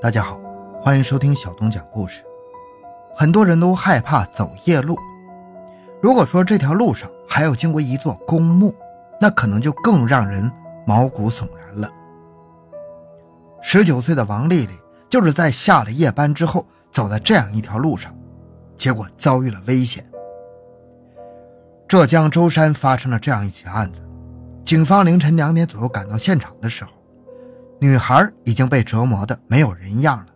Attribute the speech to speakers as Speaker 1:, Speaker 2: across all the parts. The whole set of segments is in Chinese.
Speaker 1: 大家好，欢迎收听小东讲故事。很多人都害怕走夜路，如果说这条路上还要经过一座公墓，那可能就更让人毛骨悚然了。十九岁的王丽丽就是在下了夜班之后，走在这样一条路上，结果遭遇了危险。浙江舟山发生了这样一起案子，警方凌晨两点左右赶到现场的时候。女孩已经被折磨的没有人样了，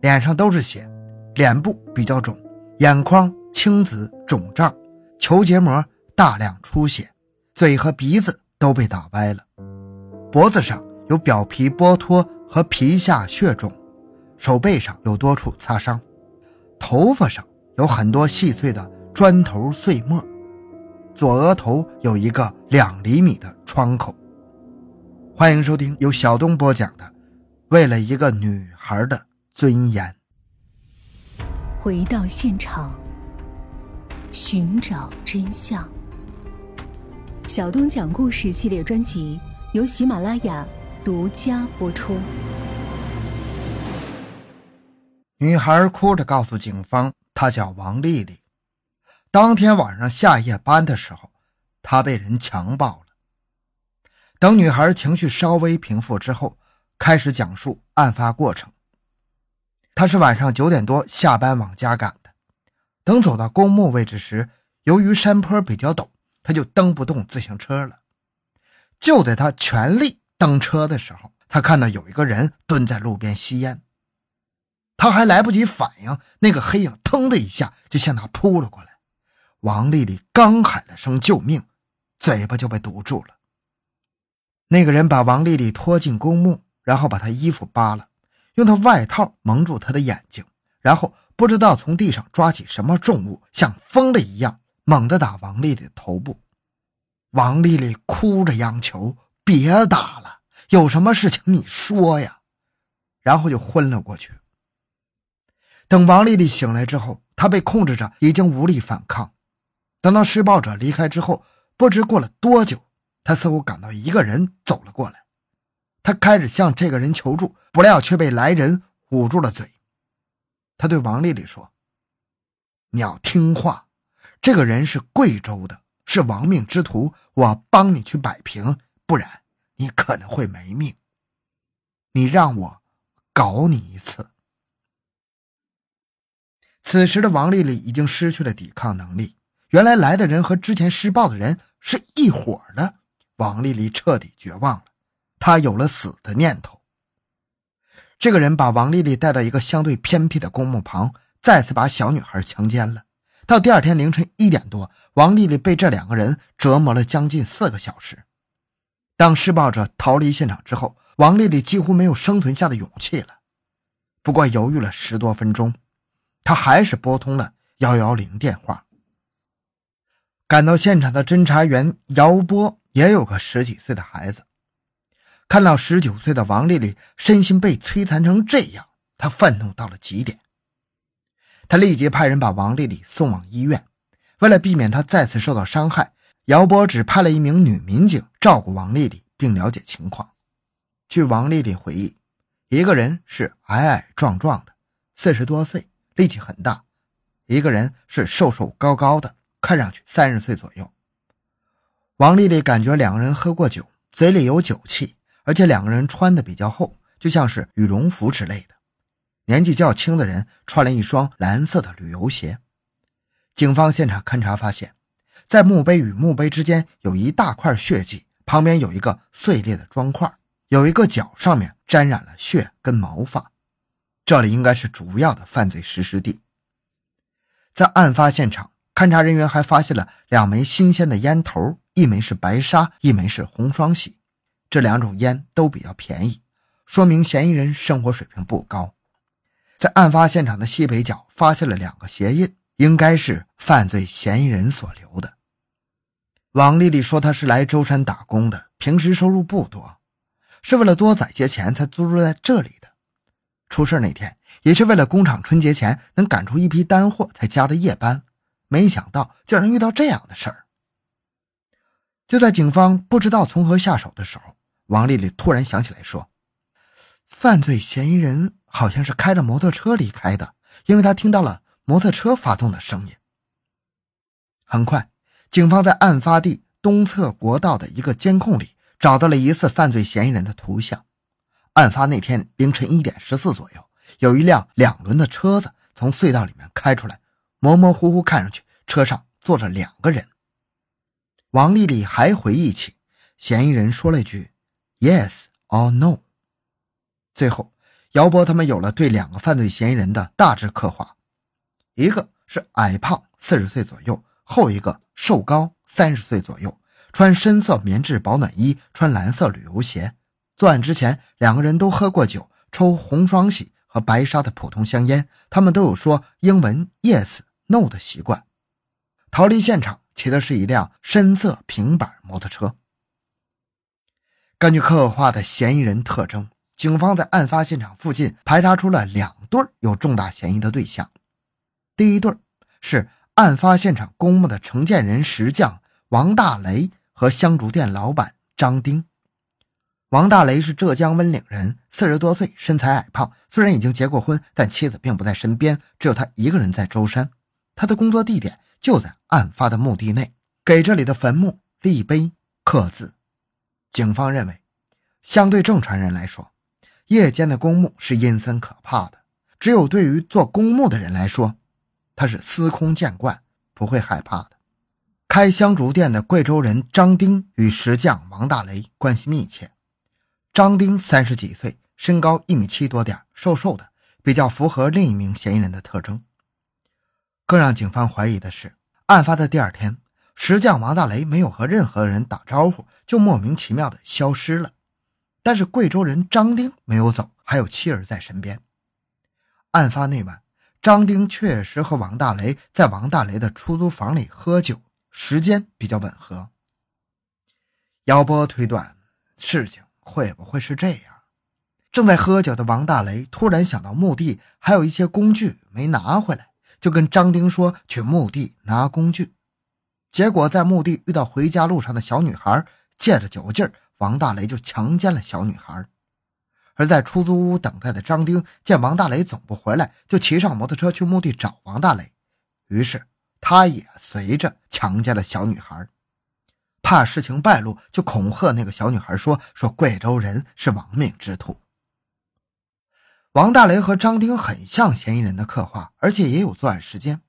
Speaker 1: 脸上都是血，脸部比较肿，眼眶青紫肿胀，球结膜大量出血，嘴和鼻子都被打歪了，脖子上有表皮剥脱和皮下血肿，手背上有多处擦伤，头发上有很多细碎的砖头碎末，左额头有一个两厘米的创口。欢迎收听由小东播讲的《为了一个女孩的尊严》。
Speaker 2: 回到现场，寻找真相。小东讲故事系列专辑由喜马拉雅独家播出。
Speaker 1: 女孩哭着告诉警方，她叫王丽丽。当天晚上下夜班的时候，她被人强暴了。等女孩情绪稍微平复之后，开始讲述案发过程。她是晚上九点多下班往家赶的，等走到公墓位置时，由于山坡比较陡，她就蹬不动自行车了。就在她全力蹬车的时候，她看到有一个人蹲在路边吸烟。她还来不及反应，那个黑影腾的一下就向她扑了过来。王丽丽刚喊了声救命，嘴巴就被堵住了。那个人把王丽丽拖进公墓，然后把她衣服扒了，用她外套蒙住她的眼睛，然后不知道从地上抓起什么重物，像疯了一样猛地打王丽丽的头部。王丽丽哭着央求：“别打了，有什么事情你说呀。”然后就昏了过去。等王丽丽醒来之后，她被控制着，已经无力反抗。等到施暴者离开之后，不知过了多久。他似乎感到一个人走了过来，他开始向这个人求助，不料却被来人捂住了嘴。他对王丽丽说：“你要听话，这个人是贵州的，是亡命之徒，我帮你去摆平，不然你可能会没命。你让我搞你一次。”此时的王丽丽已经失去了抵抗能力。原来来的人和之前施暴的人是一伙的。王丽丽彻底绝望了，她有了死的念头。这个人把王丽丽带到一个相对偏僻的公墓旁，再次把小女孩强奸了。到第二天凌晨一点多，王丽丽被这两个人折磨了将近四个小时。当施暴者逃离现场之后，王丽丽几乎没有生存下的勇气了。不过犹豫了十多分钟，她还是拨通了幺幺零电话。赶到现场的侦查员姚波。也有个十几岁的孩子，看到十九岁的王丽丽身心被摧残成这样，他愤怒到了极点。他立即派人把王丽丽送往医院。为了避免她再次受到伤害，姚波只派了一名女民警照顾王丽丽，并了解情况。据王丽丽回忆，一个人是矮矮壮壮的，四十多岁，力气很大；一个人是瘦瘦高高的，看上去三十岁左右。王丽丽感觉两个人喝过酒，嘴里有酒气，而且两个人穿的比较厚，就像是羽绒服之类的。年纪较轻的人穿了一双蓝色的旅游鞋。警方现场勘查发现，在墓碑与墓碑之间有一大块血迹，旁边有一个碎裂的砖块，有一个角上面沾染了血跟毛发，这里应该是主要的犯罪实施地。在案发现场，勘查人员还发现了两枚新鲜的烟头。一枚是白沙，一枚是红双喜，这两种烟都比较便宜，说明嫌疑人生活水平不高。在案发现场的西北角发现了两个鞋印，应该是犯罪嫌疑人所留的。王丽丽说她是来舟山打工的，平时收入不多，是为了多攒些钱才租住在这里的。出事那天也是为了工厂春节前能赶出一批单货才加的夜班，没想到竟然遇到这样的事儿。就在警方不知道从何下手的时候，王丽丽突然想起来说：“犯罪嫌疑人好像是开着摩托车离开的，因为他听到了摩托车发动的声音。很快，警方在案发地东侧国道的一个监控里找到了疑似犯罪嫌疑人的图像。案发那天凌晨一点十四左右，有一辆两轮的车子从隧道里面开出来，模模糊糊看上去车上坐着两个人。王丽丽还回忆起，嫌疑人说了一句 “Yes or no”。最后，姚波他们有了对两个犯罪嫌疑人的大致刻画：一个是矮胖，四十岁左右；后一个瘦高，三十岁左右，穿深色棉质保暖衣，穿蓝色旅游鞋。作案之前，两个人都喝过酒，抽红双喜和白沙的普通香烟。他们都有说英文 “yes no” 的习惯。逃离现场骑的是一辆深色平板摩托车。根据刻画的嫌疑人特征。警方在案发现场附近排查出了两对有重大嫌疑的对象。第一对是案发现场公墓的承建人石匠王大雷和香烛店老板张丁。王大雷是浙江温岭人，四十多岁，身材矮胖。虽然已经结过婚，但妻子并不在身边，只有他一个人在舟山。他的工作地点就在案发的墓地内，给这里的坟墓立碑刻字。警方认为，相对正常人来说。夜间的公墓是阴森可怕的，只有对于做公墓的人来说，他是司空见惯，不会害怕的。开香烛店的贵州人张丁与石匠王大雷关系密切。张丁三十几岁，身高一米七多点，瘦瘦的，比较符合另一名嫌疑人的特征。更让警方怀疑的是，案发的第二天，石匠王大雷没有和任何人打招呼，就莫名其妙的消失了。但是贵州人张丁没有走，还有妻儿在身边。案发那晚，张丁确实和王大雷在王大雷的出租房里喝酒，时间比较吻合。姚波推断，事情会不会是这样？正在喝酒的王大雷突然想到墓地还有一些工具没拿回来，就跟张丁说去墓地拿工具。结果在墓地遇到回家路上的小女孩，借着酒劲。王大雷就强奸了小女孩，而在出租屋等待的张丁见王大雷总不回来，就骑上摩托车去墓地找王大雷，于是他也随着强奸了小女孩。怕事情败露，就恐吓那个小女孩说：“说贵州人是亡命之徒。”王大雷和张丁很像嫌疑人的刻画，而且也有作案时间，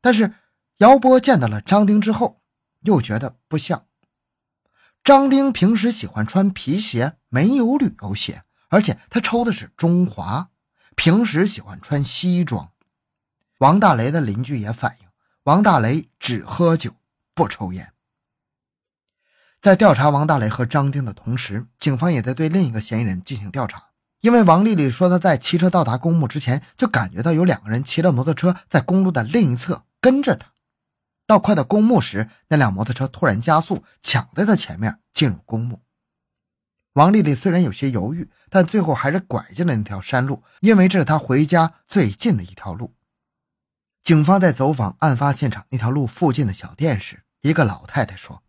Speaker 1: 但是姚波见到了张丁之后，又觉得不像。张丁平时喜欢穿皮鞋，没有旅游鞋，而且他抽的是中华，平时喜欢穿西装。王大雷的邻居也反映，王大雷只喝酒不抽烟。在调查王大雷和张丁的同时，警方也在对另一个嫌疑人进行调查，因为王丽丽说她在骑车到达公墓之前，就感觉到有两个人骑着摩托车在公路的另一侧跟着她。到快到公墓时，那辆摩托车突然加速，抢在她前面进入公墓。王丽丽虽然有些犹豫，但最后还是拐进了那条山路，因为这是她回家最近的一条路。警方在走访案发现场那条路附近的小店时，一个老太太说，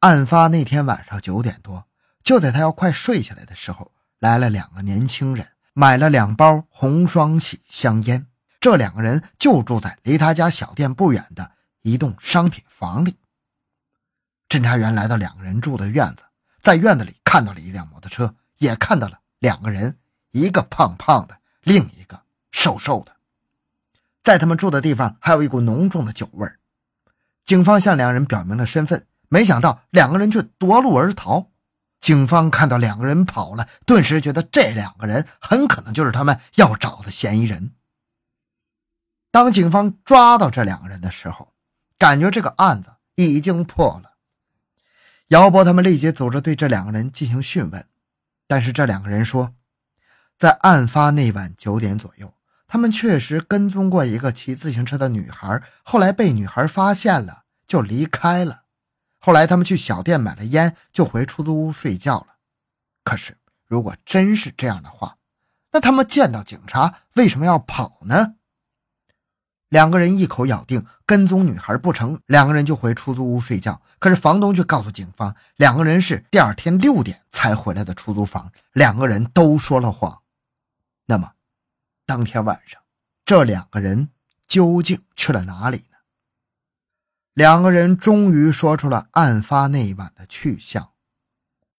Speaker 1: 案发那天晚上九点多，就在她要快睡下来的时候，来了两个年轻人，买了两包红双喜香烟。这两个人就住在离他家小店不远的。一栋商品房里，侦查员来到两个人住的院子，在院子里看到了一辆摩托车，也看到了两个人，一个胖胖的，另一个瘦瘦的。在他们住的地方还有一股浓重的酒味。警方向两人表明了身份，没想到两个人却夺路而逃。警方看到两个人跑了，顿时觉得这两个人很可能就是他们要找的嫌疑人。当警方抓到这两个人的时候，感觉这个案子已经破了，姚波他们立即组织对这两个人进行讯问，但是这两个人说，在案发那晚九点左右，他们确实跟踪过一个骑自行车的女孩，后来被女孩发现了就离开了。后来他们去小店买了烟，就回出租屋睡觉了。可是如果真是这样的话，那他们见到警察为什么要跑呢？两个人一口咬定跟踪女孩不成，两个人就回出租屋睡觉。可是房东却告诉警方，两个人是第二天六点才回来的出租房，两个人都说了谎。那么，当天晚上，这两个人究竟去了哪里？两个人终于说出了案发那一晚的去向。